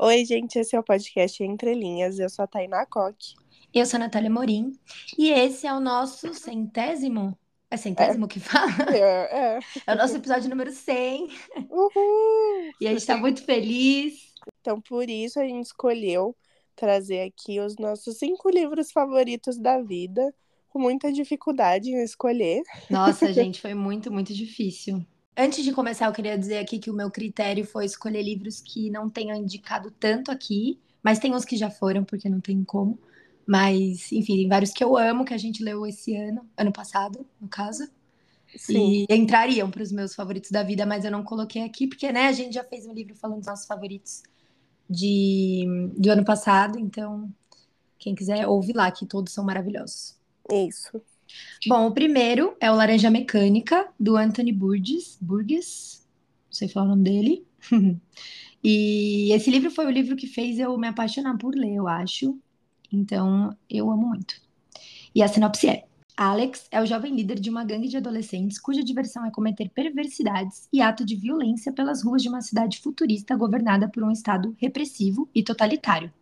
Oi, gente, esse é o podcast Entre Linhas. Eu sou a Tainá Coque. Eu sou a Natália Morim. E esse é o nosso centésimo. É centésimo que fala? É, é. É o nosso episódio número 100. Uhul! E a gente tá muito feliz. Então, por isso, a gente escolheu trazer aqui os nossos cinco livros favoritos da vida, com muita dificuldade em escolher. Nossa, gente, foi muito, muito difícil. Antes de começar, eu queria dizer aqui que o meu critério foi escolher livros que não tenham indicado tanto aqui, mas tem uns que já foram, porque não tem como. Mas, enfim, tem vários que eu amo, que a gente leu esse ano, ano passado, no caso. Sim. E entrariam para os meus favoritos da vida, mas eu não coloquei aqui, porque, né, a gente já fez um livro falando dos nossos favoritos de, do ano passado, então quem quiser ouve lá, que todos são maravilhosos. Isso. Bom, o primeiro é o Laranja Mecânica, do Anthony Burgess, Burgess, não sei falar o nome dele. e esse livro foi o livro que fez eu me apaixonar por ler, eu acho. Então, eu amo muito. E a sinopse é: Alex é o jovem líder de uma gangue de adolescentes cuja diversão é cometer perversidades e ato de violência pelas ruas de uma cidade futurista governada por um Estado repressivo e totalitário.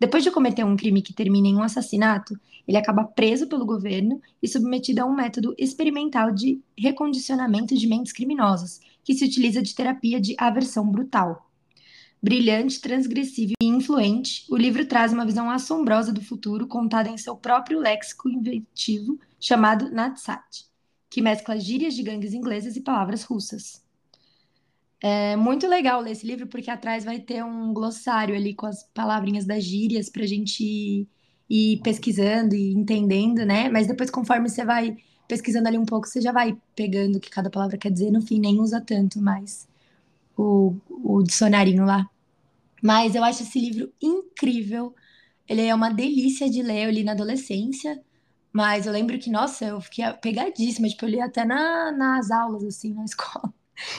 Depois de cometer um crime que termina em um assassinato, ele acaba preso pelo governo e submetido a um método experimental de recondicionamento de mentes criminosas, que se utiliza de terapia de aversão brutal. Brilhante, transgressivo e influente, o livro traz uma visão assombrosa do futuro contada em seu próprio léxico inventivo chamado Natsat, que mescla gírias de gangues inglesas e palavras russas. É muito legal ler esse livro porque atrás vai ter um glossário ali com as palavrinhas das gírias para a gente ir pesquisando e entendendo, né? Mas depois, conforme você vai pesquisando ali um pouco, você já vai pegando o que cada palavra quer dizer. No fim, nem usa tanto mais o, o dicionarinho lá. Mas eu acho esse livro incrível. Ele é uma delícia de ler. Eu li na adolescência. Mas eu lembro que, nossa, eu fiquei pegadíssima. Tipo, eu li até na, nas aulas, assim, na escola.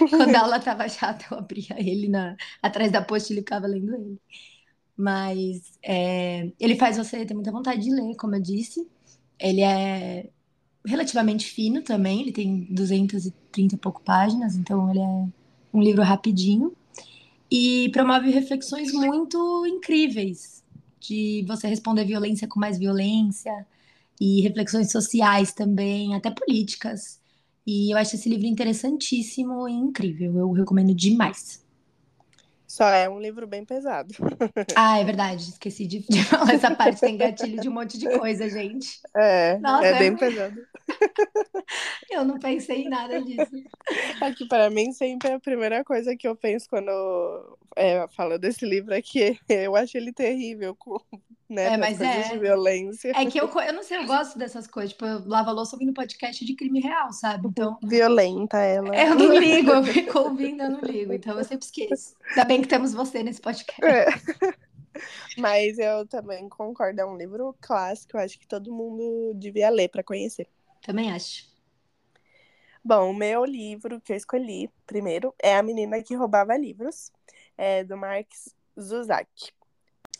Quando a aula tava chata, eu abria ele na, atrás da apostila e ficava lendo ele. Mas é, ele faz você ter muita vontade de ler, como eu disse. Ele é relativamente fino também. Ele tem 230 e pouco páginas, então ele é um livro rapidinho e promove reflexões muito incríveis de você responder violência com mais violência e reflexões sociais também, até políticas. E eu acho esse livro interessantíssimo e incrível. Eu recomendo demais. Só é um livro bem pesado. Ah, é verdade. Esqueci de, de falar essa parte. Tem gatilho de um monte de coisa, gente. É, Nossa, é é bem pesado. Eu não pensei em nada disso. Aqui, para mim, sempre a primeira coisa que eu penso quando é, falo desse livro é que eu acho ele terrível, né, É, mas é. de violência. É que eu, eu não sei, eu gosto dessas coisas. Tipo, eu lavo a louça ouvindo podcast de crime real, sabe? Então, Violenta ela. eu não ligo, eu fico ouvindo, eu não ligo. Então, eu sempre esqueço. Ainda bem que temos você nesse podcast. É. Mas eu também concordo, é um livro clássico, eu acho que todo mundo devia ler para conhecer. Também acho. Bom, o meu livro que eu escolhi primeiro é A Menina que Roubava Livros, é do Marx Zuzak.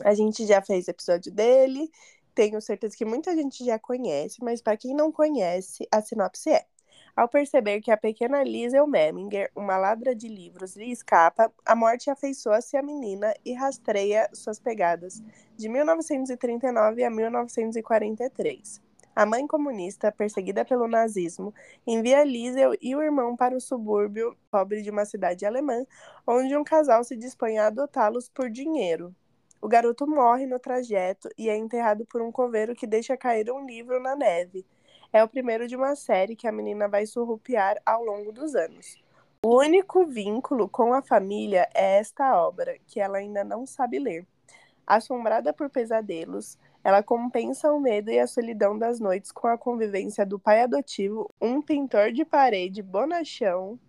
A gente já fez episódio dele, tenho certeza que muita gente já conhece, mas para quem não conhece, a sinopse é: Ao perceber que a pequena Liesel Memminger, uma ladra de livros, lhe escapa, a morte afeiçoa-se à menina e rastreia suas pegadas, de 1939 a 1943. A mãe comunista, perseguida pelo nazismo, envia Liesel e o irmão para o subúrbio pobre de uma cidade alemã, onde um casal se dispõe a adotá-los por dinheiro. O garoto morre no trajeto e é enterrado por um coveiro que deixa cair um livro na neve. É o primeiro de uma série que a menina vai surrupiar ao longo dos anos. O único vínculo com a família é esta obra, que ela ainda não sabe ler. Assombrada por pesadelos, ela compensa o medo e a solidão das noites com a convivência do pai adotivo, um pintor de parede bonachão,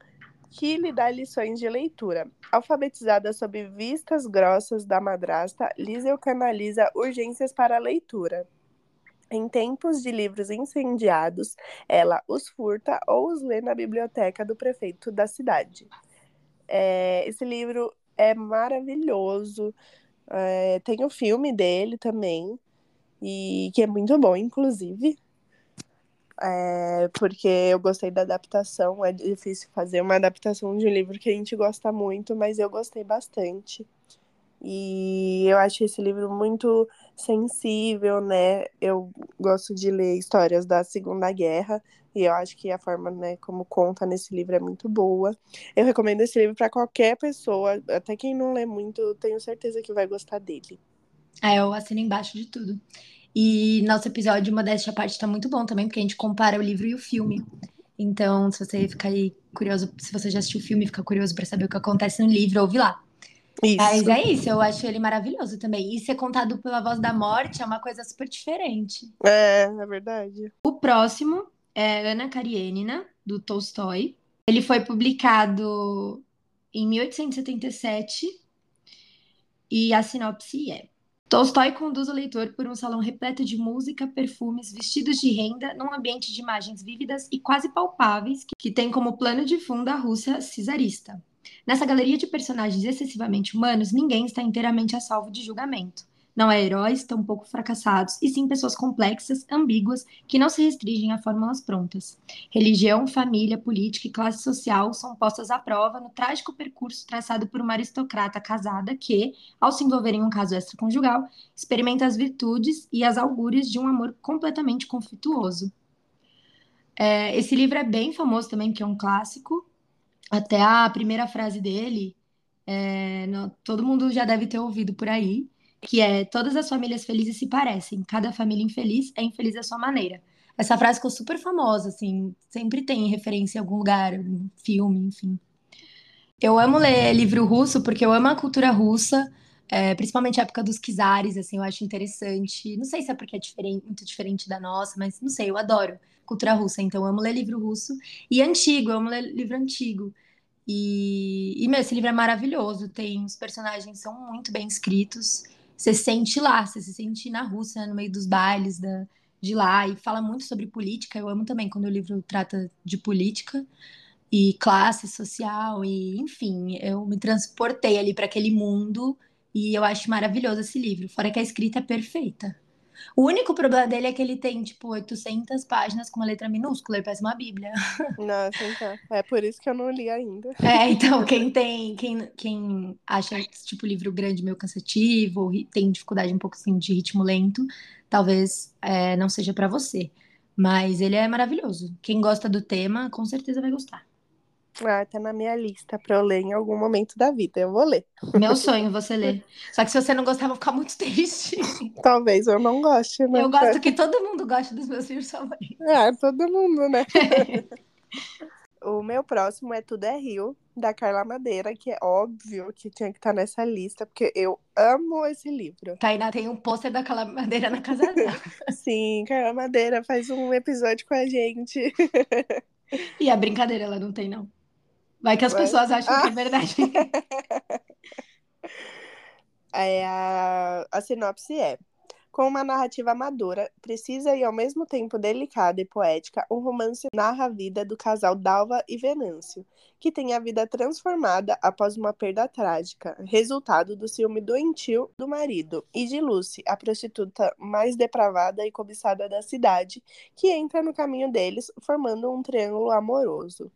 que lhe dá lições de leitura. Alfabetizada sob vistas grossas da madrasta, Liesel canaliza urgências para a leitura. Em tempos de livros incendiados, ela os furta ou os lê na biblioteca do prefeito da cidade. É, esse livro é maravilhoso. É, tem o filme dele também, e que é muito bom, inclusive. É, porque eu gostei da adaptação. É difícil fazer uma adaptação de um livro que a gente gosta muito, mas eu gostei bastante. E eu acho esse livro muito sensível, né? Eu gosto de ler histórias da Segunda Guerra e eu acho que a forma, né, como conta nesse livro é muito boa. Eu recomendo esse livro para qualquer pessoa, até quem não lê muito, tenho certeza que vai gostar dele. É, eu assino embaixo de tudo. E nosso episódio Modéstia à Parte tá muito bom também, porque a gente compara o livro e o filme. Então, se você ficar aí curioso, se você já assistiu o filme e ficar curioso para saber o que acontece no livro, ouve lá. Isso. Mas é isso, eu acho ele maravilhoso também. E ser contado pela voz da morte é uma coisa super diferente. É, é verdade. O próximo é Ana Karenina, do Tolstói. Ele foi publicado em 1877 e a sinopse é: Tolstói conduz o leitor por um salão repleto de música, perfumes, vestidos de renda, num ambiente de imagens vívidas e quase palpáveis que tem como plano de fundo a Rússia czarista. Nessa galeria de personagens excessivamente humanos, ninguém está inteiramente a salvo de julgamento. Não é heróis, tampouco fracassados, e sim pessoas complexas, ambíguas, que não se restringem a fórmulas prontas. Religião, família, política e classe social são postas à prova no trágico percurso traçado por uma aristocrata casada que, ao se envolver em um caso extraconjugal, experimenta as virtudes e as augúrias de um amor completamente conflituoso. É, esse livro é bem famoso também, porque é um clássico. Até a primeira frase dele, é, no, todo mundo já deve ter ouvido por aí, que é todas as famílias felizes se parecem, cada família infeliz é infeliz à sua maneira. Essa frase ficou super famosa, assim, sempre tem referência em algum lugar, em filme, enfim. Eu amo ler livro russo porque eu amo a cultura russa, é, principalmente a época dos czares, assim, eu acho interessante. Não sei se é porque é diferente, muito diferente da nossa, mas não sei, eu adoro cultura russa, então eu amo ler livro russo. E antigo, eu amo ler livro antigo. E, e meu, esse livro é maravilhoso, tem os personagens são muito bem escritos você sente lá, você se sente na Rússia, no meio dos bailes da, de lá, e fala muito sobre política. Eu amo também quando o livro trata de política e classe social, e enfim, eu me transportei ali para aquele mundo e eu acho maravilhoso esse livro. Fora que a escrita é perfeita. O único problema dele é que ele tem, tipo, 800 páginas com uma letra minúscula, ele parece uma bíblia. Nossa, então. É por isso que eu não li ainda. É, então, quem tem, quem, quem acha esse tipo livro grande meio cansativo, ou tem dificuldade um pouco assim de ritmo lento, talvez é, não seja para você. Mas ele é maravilhoso. Quem gosta do tema, com certeza vai gostar. Ah, tá na minha lista pra eu ler em algum momento da vida. Eu vou ler. Meu sonho você ler. Só que se você não gostar, eu vou ficar muito triste. Talvez eu não goste, né? Eu gosto que todo mundo goste dos meus filhos favoritos. Ah, todo mundo, né? o meu próximo é Tudo é Rio, da Carla Madeira, que é óbvio que tinha que estar tá nessa lista, porque eu amo esse livro. Tainá tem um pôster da Carla Madeira na casa dela. Sim, Carla Madeira faz um episódio com a gente. E a brincadeira ela não tem, não. Vai que as pessoas acham ah. que é verdade. é, a, a sinopse é: com uma narrativa madura, precisa e ao mesmo tempo delicada e poética, um romance narra a vida do casal Dalva e Venâncio, que tem a vida transformada após uma perda trágica, resultado do ciúme doentio do marido, e de Lucy, a prostituta mais depravada e cobiçada da cidade, que entra no caminho deles, formando um triângulo amoroso.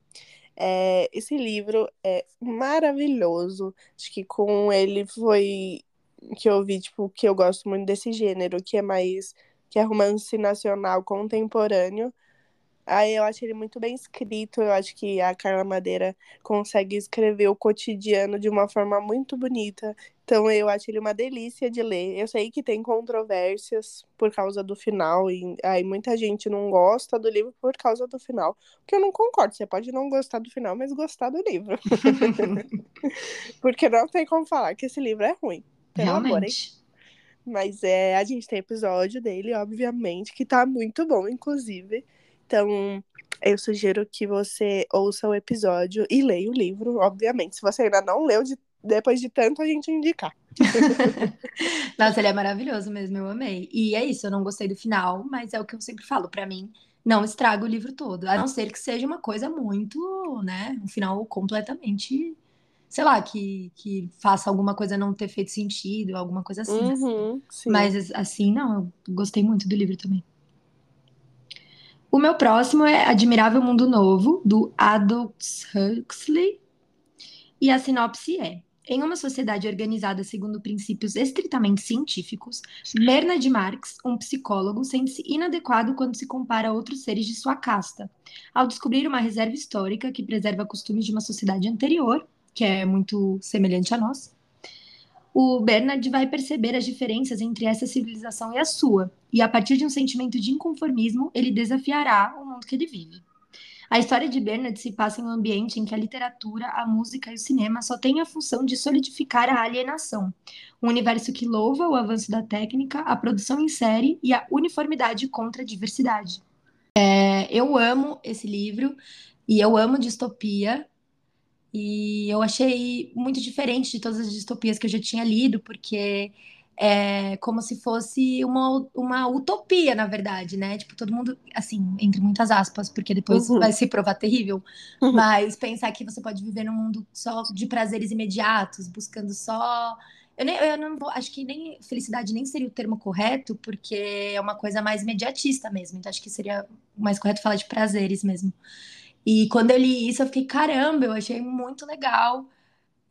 É, esse livro é maravilhoso. Acho que com ele foi que eu vi, tipo, que eu gosto muito desse gênero, que é mais que é romance nacional contemporâneo. Aí eu acho ele muito bem escrito, eu acho que a Carla Madeira consegue escrever o cotidiano de uma forma muito bonita. Então eu acho ele uma delícia de ler. Eu sei que tem controvérsias por causa do final, e aí muita gente não gosta do livro por causa do final. Que eu não concordo. Você pode não gostar do final, mas gostar do livro. Porque não tem como falar que esse livro é ruim. Pelo Realmente. Amor, mas é, a gente tem episódio dele, obviamente, que tá muito bom, inclusive. Então, eu sugiro que você ouça o episódio e leia o livro, obviamente. Se você ainda não leu, de, depois de tanto a gente indicar. Nossa, ele é maravilhoso mesmo, eu amei. E é isso, eu não gostei do final, mas é o que eu sempre falo, para mim, não estraga o livro todo. A não ser que seja uma coisa muito, né, um final completamente, sei lá, que, que faça alguma coisa não ter feito sentido, alguma coisa assim. Uhum, mas assim, não, eu gostei muito do livro também. O meu próximo é Admirável Mundo Novo, do Aldous Huxley. E a sinopse é: Em uma sociedade organizada segundo princípios estritamente científicos, Bernard Marx, um psicólogo, sente-se inadequado quando se compara a outros seres de sua casta. Ao descobrir uma reserva histórica que preserva costumes de uma sociedade anterior, que é muito semelhante a nós, o Bernard vai perceber as diferenças entre essa civilização e a sua, e a partir de um sentimento de inconformismo, ele desafiará o mundo que ele vive. A história de Bernard se passa em um ambiente em que a literatura, a música e o cinema só têm a função de solidificar a alienação. Um universo que louva o avanço da técnica, a produção em série e a uniformidade contra a diversidade. É, eu amo esse livro e eu amo distopia. E eu achei muito diferente de todas as distopias que eu já tinha lido, porque é como se fosse uma, uma utopia, na verdade, né? Tipo, todo mundo, assim, entre muitas aspas, porque depois uhum. vai se provar terrível, uhum. mas pensar que você pode viver num mundo só de prazeres imediatos, buscando só. Eu, nem, eu não vou, acho que nem felicidade nem seria o termo correto, porque é uma coisa mais imediatista mesmo, então acho que seria mais correto falar de prazeres mesmo. E quando eu li isso, eu fiquei, caramba, eu achei muito legal.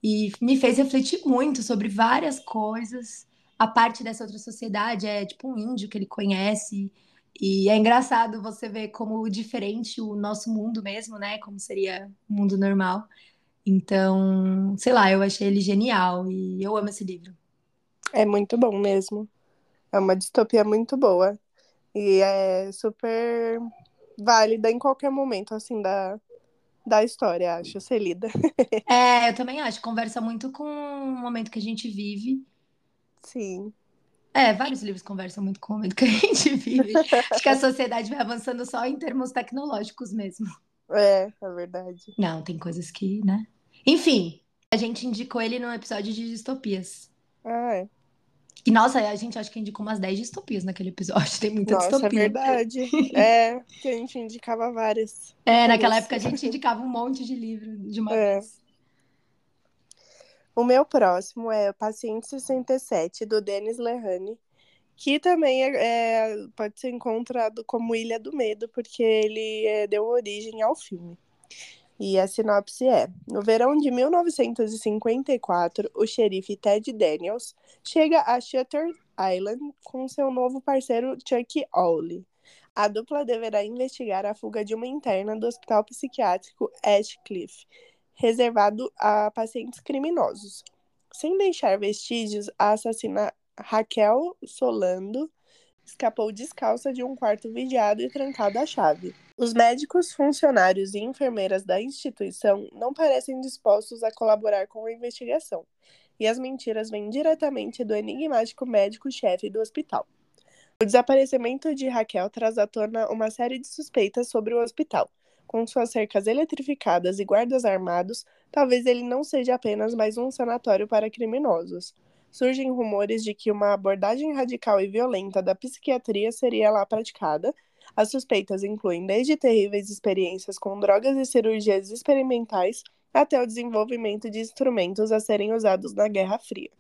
E me fez refletir muito sobre várias coisas a parte dessa outra sociedade é tipo um índio que ele conhece. E é engraçado você ver como diferente o nosso mundo mesmo, né? Como seria o mundo normal. Então, sei lá, eu achei ele genial e eu amo esse livro. É muito bom mesmo. É uma distopia muito boa. E é super válida em qualquer momento, assim, da, da história, acho, ser lida. é, eu também acho. Conversa muito com o momento que a gente vive. Sim. É, vários livros conversam muito com o momento que a gente vive. Acho que a sociedade vai avançando só em termos tecnológicos mesmo. É, é verdade. Não, tem coisas que, né? Enfim, a gente indicou ele num episódio de distopias. Ah, é. E nossa, a gente acho que indicou umas 10 distopias naquele episódio. Tem muita nossa, distopia. é verdade. é, que a gente indicava várias. É, naquela época a gente indicava um monte de livro de uma é. vez. O meu próximo é o Paciente 67, do Denis Lehane, que também é, é, pode ser encontrado como Ilha do Medo, porque ele é, deu origem ao filme. E a sinopse é: No verão de 1954, o xerife Ted Daniels chega a Shutter Island com seu novo parceiro Chuck Owley. A dupla deverá investigar a fuga de uma interna do hospital psiquiátrico Ashcliffe reservado a pacientes criminosos. Sem deixar vestígios, a assassina Raquel Solando escapou descalça de um quarto vigiado e trancado à chave. Os médicos, funcionários e enfermeiras da instituição não parecem dispostos a colaborar com a investigação, e as mentiras vêm diretamente do enigmático médico-chefe do hospital. O desaparecimento de Raquel traz à tona uma série de suspeitas sobre o hospital, com suas cercas eletrificadas e guardas armados, talvez ele não seja apenas mais um sanatório para criminosos. Surgem rumores de que uma abordagem radical e violenta da psiquiatria seria lá praticada. As suspeitas incluem desde terríveis experiências com drogas e cirurgias experimentais até o desenvolvimento de instrumentos a serem usados na Guerra Fria.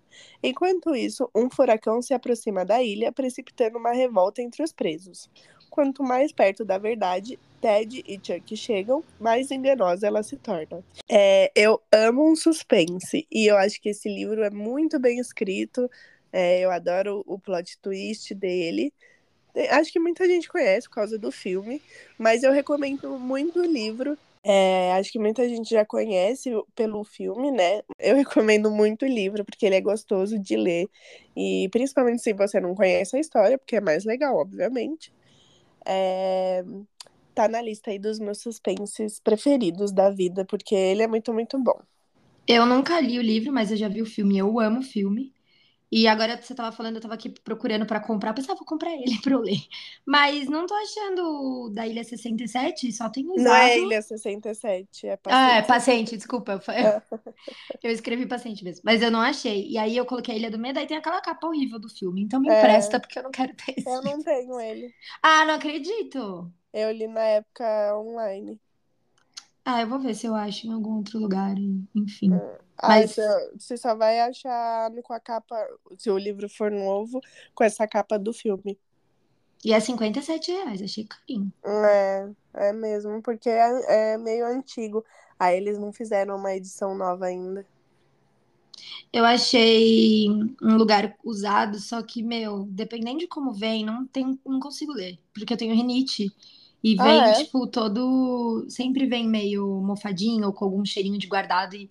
Enquanto isso, um furacão se aproxima da ilha, precipitando uma revolta entre os presos. Quanto mais perto da verdade Ted e Chuck chegam, mais enganosa ela se torna. É, eu amo um suspense e eu acho que esse livro é muito bem escrito. É, eu adoro o plot twist dele. É, acho que muita gente conhece por causa do filme, mas eu recomendo muito o livro. É, acho que muita gente já conhece pelo filme, né? Eu recomendo muito o livro, porque ele é gostoso de ler. E principalmente se você não conhece a história, porque é mais legal, obviamente. É, tá na lista aí dos meus suspenses preferidos da vida, porque ele é muito, muito bom. Eu nunca li o livro, mas eu já vi o filme. Eu amo o filme. E agora você tava falando, eu tava aqui procurando para comprar, pensava, ah, vou comprar ele pra eu ler. Mas não tô achando da Ilha 67, só tem usado. Não é Ilha 67, é paciente. Ah, é paciente, desculpa. Eu, eu escrevi paciente mesmo, mas eu não achei. E aí eu coloquei a Ilha do Medo, aí tem aquela capa horrível do filme. Então me é... empresta, porque eu não quero ter esse. Eu não tenho ele. Ah, não acredito. Eu li na época online. Ah, eu vou ver se eu acho em algum outro lugar, enfim. É. Ah, Mas... você só vai achar com a capa, se o livro for novo, com essa capa do filme. E é 57 reais, achei carinho. É, é mesmo, porque é, é meio antigo. Aí eles não fizeram uma edição nova ainda. Eu achei um lugar usado, só que, meu, dependendo de como vem, não, tem, não consigo ler. Porque eu tenho rinite. E vem, Ah, é? tipo, todo. Sempre vem meio mofadinho ou com algum cheirinho de guardado. E...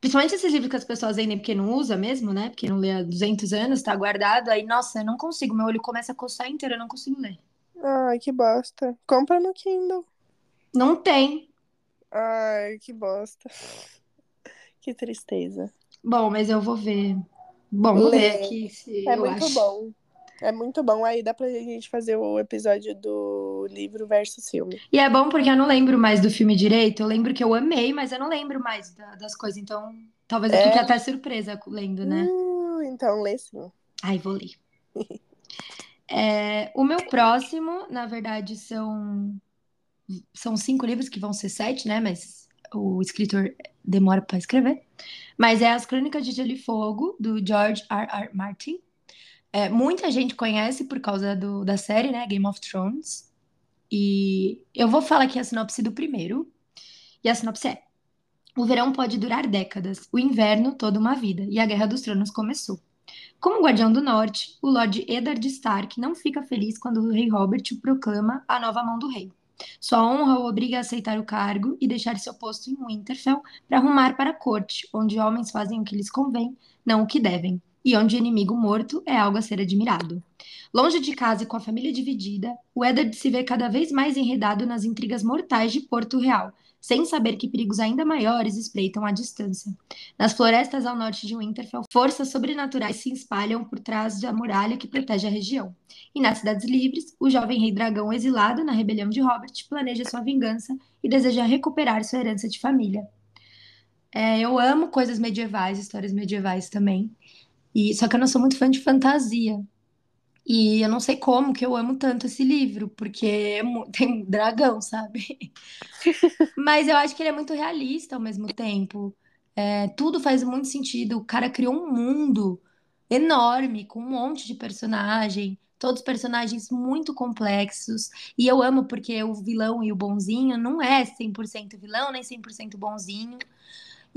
Principalmente esses livros que as pessoas vendem porque não usa mesmo, né? Porque não lê há 200 anos, tá guardado. Aí, nossa, eu não consigo. Meu olho começa a coçar inteiro, eu não consigo ler. Ai, que bosta. Compra no Kindle. Não tem. Ai, que bosta. Que tristeza. Bom, mas eu vou ver. Bom, vou ver Lê. aqui se É eu muito acho. bom. É muito bom. Aí dá pra gente fazer o episódio do livro versus filme. E é bom porque eu não lembro mais do filme direito. Eu lembro que eu amei, mas eu não lembro mais da- das coisas. Então, talvez eu É? fique até surpresa lendo, né? Uh, então lê sim. Ai, vou ler. É, o meu próximo, na verdade, são, são cinco livros, que vão ser sete, né? Mas o escritor demora para escrever. Mas é As Crônicas de Gelo e Fogo, do George R. R. Martin. É, muita gente conhece por causa do- da série, né? Game of Thrones. E eu vou falar aqui a sinopse do primeiro. E a sinopse é: O verão pode durar décadas, o inverno toda uma vida, e a Guerra dos Tronos começou. Como Guardião do Norte, o Lord Eddard Stark não fica feliz quando o rei Robert o proclama a nova mão do rei. Sua honra o obriga a aceitar o cargo e deixar seu posto em Winterfell para rumar para a corte, onde homens fazem o que lhes convém, não o que devem, e onde o inimigo morto é algo a ser admirado. Longe de casa e com a família dividida, o Eddard se vê cada vez mais enredado nas intrigas mortais de Porto Real, sem saber que perigos ainda maiores espreitam à distância. Nas florestas ao norte de Winterfell, forças sobrenaturais se espalham por trás da muralha que protege a região. E nas cidades livres, o jovem rei dragão exilado na rebelião de Robert planeja sua vingança e deseja recuperar sua herança de família. É, eu amo coisas medievais, histórias medievais também. E só que eu não sou muito fã de fantasia. E eu não sei como que eu amo tanto esse livro, porque é tem dragão, sabe? Mas eu acho que ele é muito realista ao mesmo tempo. É, tudo faz muito sentido. O cara criou um mundo enorme, com um monte de personagem, todos personagens muito complexos. E eu amo porque o vilão e o bonzinho não é 100% vilão, nem 100% bonzinho.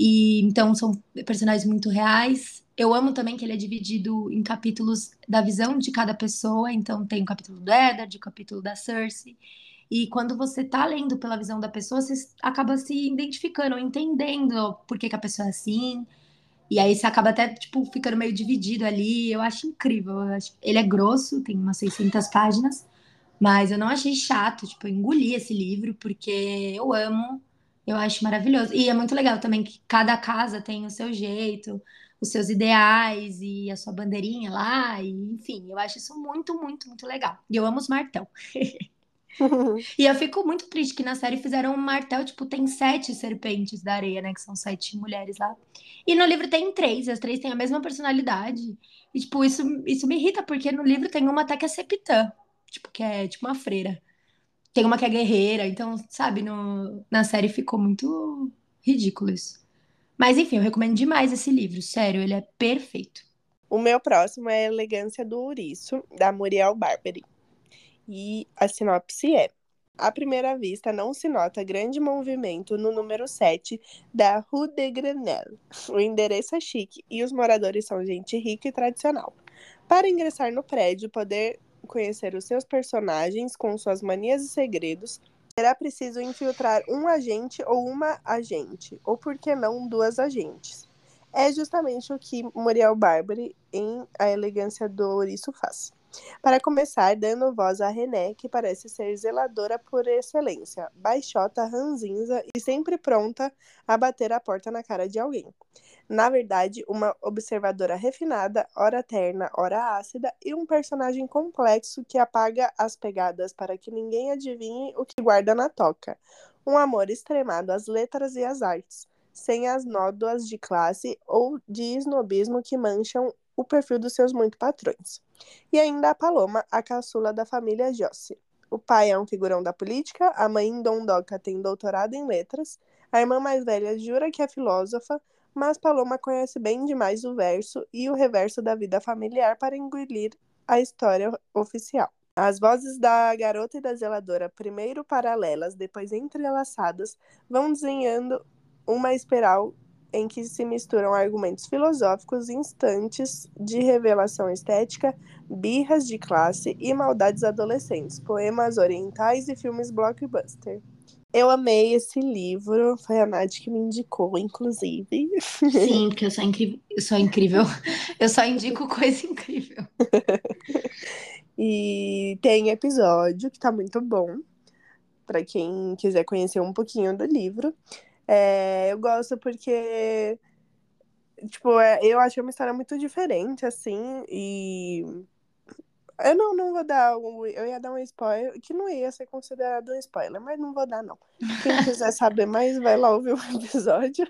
E então são personagens muito reais. Eu amo também que ele é dividido em capítulos da visão de cada pessoa. Então tem o capítulo do Eddard, o capítulo da Cersei. E quando você tá lendo pela visão da pessoa, você acaba se identificando, entendendo por que, que a pessoa é assim. E aí você acaba até, tipo, ficando meio dividido ali. Eu acho incrível. Eu acho... Ele é grosso, tem umas 600 páginas. Mas eu não achei chato, tipo, eu engoli esse livro, porque eu amo. Eu acho maravilhoso. E é muito legal também que cada casa tem o seu jeito, os seus ideais e a sua bandeirinha lá. E, enfim, eu acho isso muito, muito, muito legal. E eu amo os martel. E eu fico muito triste que na série fizeram um martel, tipo, tem sete serpentes da areia, né? Que são sete mulheres lá. E no livro tem três, e as três têm a mesma personalidade. E, tipo, isso, isso me irrita, porque no livro tem uma até que é septã, tipo, que é tipo uma freira. Tem uma que é guerreira, então, sabe, no, na série ficou muito ridículo isso. Mas enfim, eu recomendo demais esse livro, sério, ele é perfeito. O meu próximo é Elegância do Ouriço, da Muriel Barberi. E a sinopse é: À primeira vista, não se nota grande movimento no número 7 da Rue de Grenelle. O endereço é chique e os moradores são gente rica e tradicional. Para ingressar no prédio poder conhecer os seus personagens com suas manias e segredos, será preciso infiltrar um agente ou uma agente, ou por que não duas agentes. É justamente o que Muriel Barbary em A Elegância do Ouriço faz. Para começar, dando voz a René, que parece ser zeladora por excelência, baixota, ranzinza e sempre pronta a bater a porta na cara de alguém. Na verdade, uma observadora refinada, ora terna, ora ácida, e um personagem complexo que apaga as pegadas para que ninguém adivinhe o que guarda na toca. Um amor extremado às letras e às artes, sem as nódoas de classe ou de snobismo que mancham o perfil dos seus muito patrões. E ainda a Paloma, a caçula da família Jossi. O pai é um figurão da política, a mãe Dondoca tem doutorado em letras, a irmã mais velha jura que é filósofa, mas Paloma conhece bem demais o verso e o reverso da vida familiar para engolir a história oficial. As vozes da garota e da zeladora, primeiro paralelas, depois entrelaçadas, vão desenhando uma espiral em que se misturam argumentos filosóficos, instantes de revelação estética, birras de classe e maldades adolescentes, poemas orientais e filmes blockbuster. Eu amei esse livro, foi a Nath que me indicou, inclusive. Sim, porque eu sou incrível, eu sou incrível. Eu só indico coisa incrível. e tem episódio que tá muito bom, para quem quiser conhecer um pouquinho do livro. É, eu gosto porque, tipo, é, eu acho uma história muito diferente, assim, e eu não, não vou dar. Um, eu ia dar um spoiler, que não ia ser considerado um spoiler, mas não vou dar, não. Quem quiser saber mais, vai lá ouvir o episódio.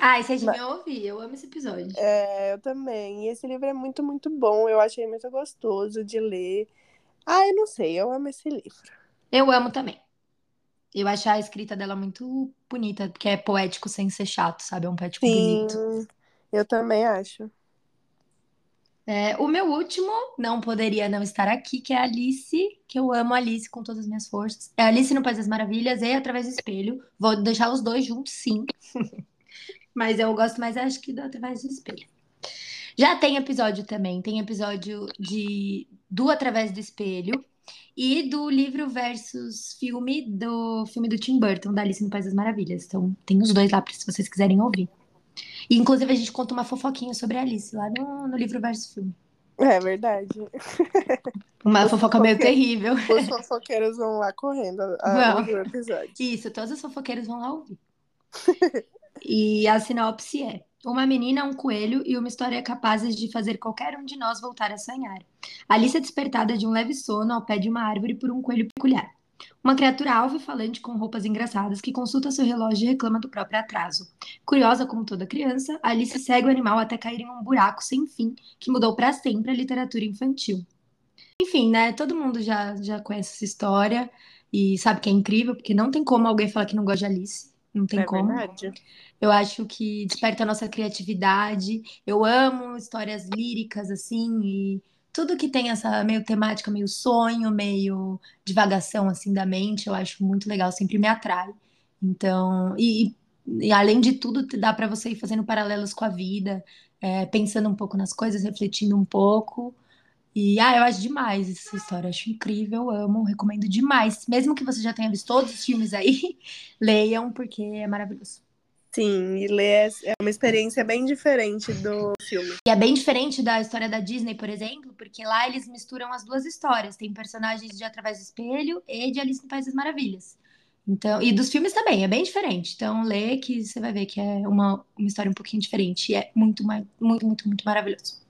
Ah, e vocês deviam ouvir, eu amo esse episódio. É, eu também. E esse livro é muito, muito bom. Eu achei muito gostoso de ler. Ah, eu não sei, eu amo esse livro. Eu amo também. Eu acho a escrita dela muito bonita, porque é poético sem ser chato, sabe? É um poético Sim, bonito. eu também acho. É, o meu último não poderia não estar aqui, que é a Alice, que eu amo a Alice com todas as minhas forças. É Alice no País das Maravilhas e Através do Espelho. Vou deixar os dois juntos, sim. Mas eu gosto mais, acho que do Através do Espelho. Já tem episódio também, tem episódio de do Através do Espelho e do livro versus filme do filme do Tim Burton, da Alice no País das Maravilhas. Então tem os dois lá se vocês quiserem ouvir. E, inclusive, a gente conta uma fofoquinha sobre a Alice lá no, no livro versus filme. É verdade. Uma fofoca meio terrível. Os fofoqueiros vão lá correndo a ouvir o episódio. Isso, todos os fofoqueiros vão lá ouvir. e a sinopse é: Uma menina, um coelho e uma história capazes de fazer qualquer um de nós voltar a sonhar. Alice é despertada de um leve sono ao pé de uma árvore por um coelho peculiar. Uma criatura alva e falante com roupas engraçadas que consulta seu relógio e reclama do próprio atraso. Curiosa como toda criança, Alice segue o animal até cair em um buraco sem fim que mudou para sempre a literatura infantil. Enfim, né? Todo mundo já, já conhece essa história e sabe que é incrível, porque não tem como alguém falar que não gosta de Alice. Não tem é como. Verdade. Eu acho que desperta a nossa criatividade. Eu amo histórias líricas, assim, e tudo que tem essa meio temática, meio sonho, meio divagação assim da mente, eu acho muito legal, sempre me atrai. Então, e, e além de tudo, dá para você ir fazendo paralelos com a vida, é, pensando um pouco nas coisas, refletindo um pouco. E ah, eu acho demais essa história, acho incrível, amo, recomendo demais. Mesmo que você já tenha visto todos os filmes aí, leiam, porque é maravilhoso. Sim, e ler é, é uma experiência bem diferente do filme. E é bem diferente da história da Disney, por exemplo, porque lá eles misturam as duas histórias. Tem personagens de Através do Espelho e de Alice no País das Maravilhas. Então, e dos filmes também, é bem diferente. Então, lê que você vai ver que é uma, uma história um pouquinho diferente. E é muito, muito, muito, muito maravilhoso.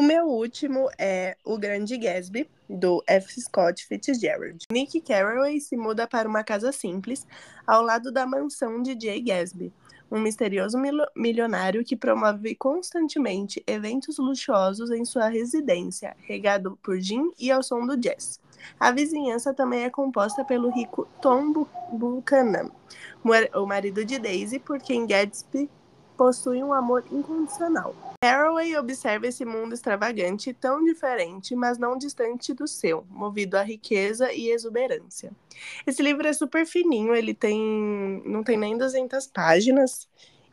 O meu último é O Grande Gatsby, do F. Scott Fitzgerald. Nick Carraway se muda para uma casa simples, ao lado da mansão de Jay Gatsby, um misterioso milionário que promove constantemente eventos luxuosos em sua residência, regado por gin e ao som do jazz. A vizinhança também é composta pelo rico Tom Buchanan, o marido de Daisy, por quem Gatsby possui um amor incondicional. Haraway observa esse mundo extravagante, tão diferente, mas não distante do seu, movido à riqueza e exuberância. Esse livro é super fininho, ele tem não tem nem 200 páginas.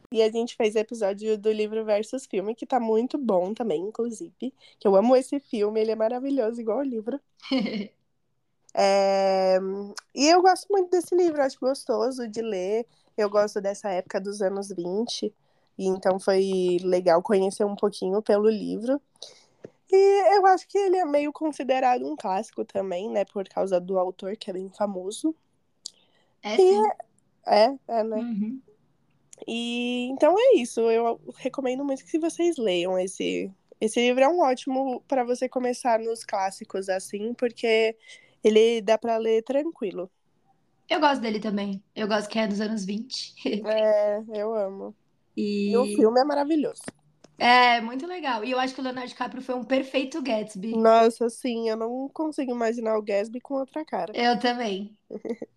E a gente fez episódio do livro versus filme, que tá muito bom também, inclusive. Que eu amo esse filme, ele é maravilhoso, igual o livro. é... E eu gosto muito desse livro, acho gostoso de ler. Eu gosto dessa época dos anos 20. E então foi legal conhecer um pouquinho pelo livro. E eu acho que ele é meio considerado um clássico também, né? Por causa do autor, que é bem famoso. É, sim. É, é, é, né? Uhum. E então é isso. Eu recomendo muito que vocês leiam esse. Esse livro é um ótimo para você começar nos clássicos, assim, porque ele dá para ler tranquilo. Eu gosto dele também. Eu gosto que é dos anos 20. é, eu amo. E... e o filme é maravilhoso. É, muito legal. E eu acho que o Leonardo DiCaprio foi um perfeito Gatsby. Nossa, sim, eu não consigo imaginar o Gatsby com outra cara. Eu também.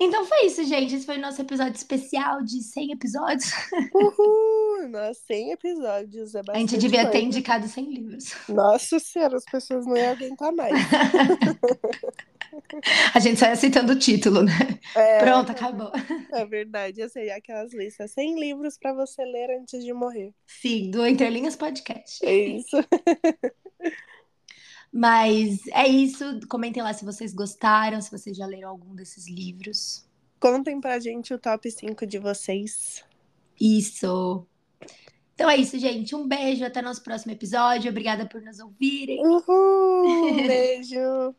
então foi isso, gente. Esse foi o nosso episódio especial de 100 episódios. Uhul! Nossa, 100 episódios. É A gente devia coisa. ter indicado 100 livros. Nossa senhora, as pessoas não iam aguentar mais. A gente sai aceitando o título, né? É, Pronto, acabou. é verdade. Eu sei aquelas listas. 100 livros pra você ler antes de morrer. Sim, do Entrelinhas Podcast. É isso. Mas é isso. Comentem lá se vocês gostaram, se vocês já leram algum desses livros. Contem pra gente o top 5 de vocês. Isso. Então é isso, gente. Um beijo, até nosso próximo episódio. Obrigada por nos ouvirem. Uhul! Beijo!